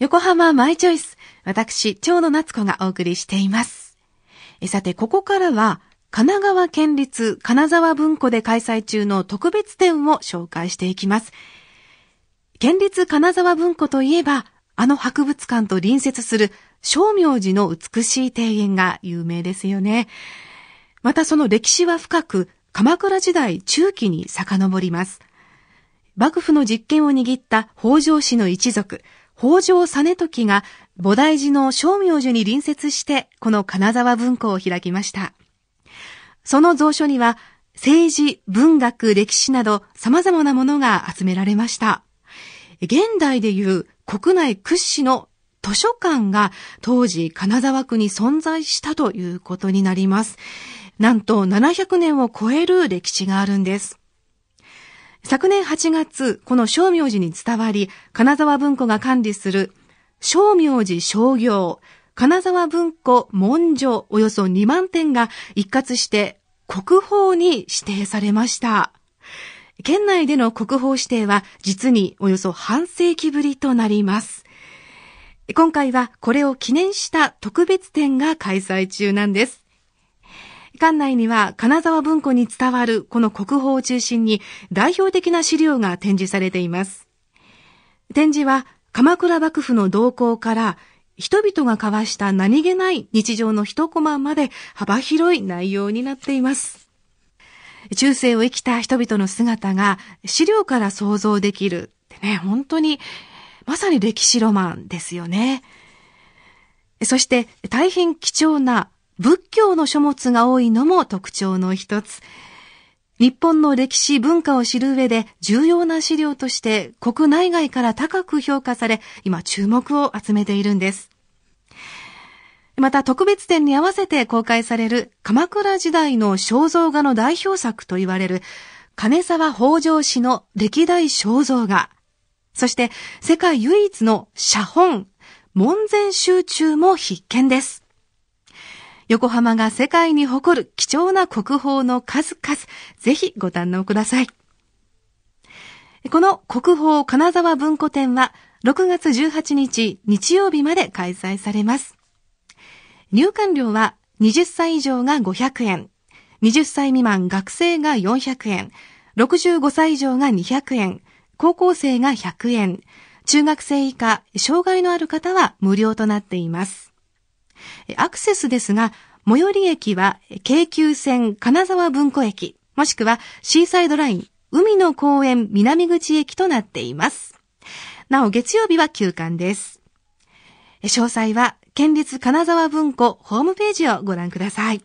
横浜マイチョイス。私、蝶野夏子がお送りしています。さて、ここからは、神奈川県立金沢文庫で開催中の特別展を紹介していきます。県立金沢文庫といえば、あの博物館と隣接する正明寺の美しい庭園が有名ですよね。またその歴史は深く、鎌倉時代中期に遡ります。幕府の実権を握った北条氏の一族、北条実時が菩提寺の正明寺に隣接してこの金沢文庫を開きました。その蔵書には政治、文学、歴史など様々なものが集められました。現代でいう国内屈指の図書館が当時金沢区に存在したということになります。なんと700年を超える歴史があるんです。昨年8月、この正明寺に伝わり、金沢文庫が管理する、正明寺商業、金沢文庫文書およそ2万点が一括して国宝に指定されました。県内での国宝指定は実におよそ半世紀ぶりとなります。今回はこれを記念した特別展が開催中なんです。館内には金沢文庫に伝わるこの国宝を中心に代表的な資料が展示されています。展示は鎌倉幕府の動向から人々が交わした何気ない日常の一コマまで幅広い内容になっています。中世を生きた人々の姿が資料から想像できるってね、本当にまさに歴史ロマンですよね。そして大変貴重な仏教の書物が多いのも特徴の一つ。日本の歴史文化を知る上で重要な資料として国内外から高く評価され、今注目を集めているんです。また特別展に合わせて公開される鎌倉時代の肖像画の代表作と言われる金沢北条氏の歴代肖像画、そして世界唯一の写本、門前集中も必見です。横浜が世界に誇る貴重な国宝の数々、ぜひご堪能ください。この国宝金沢文庫展は6月18日日曜日まで開催されます。入館料は20歳以上が500円、20歳未満学生が400円、65歳以上が200円、高校生が100円、中学生以下、障害のある方は無料となっています。アクセスですが、最寄り駅は京急線金沢文庫駅、もしくはシーサイドライン海の公園南口駅となっています。なお月曜日は休館です。詳細は県立金沢文庫ホームページをご覧ください。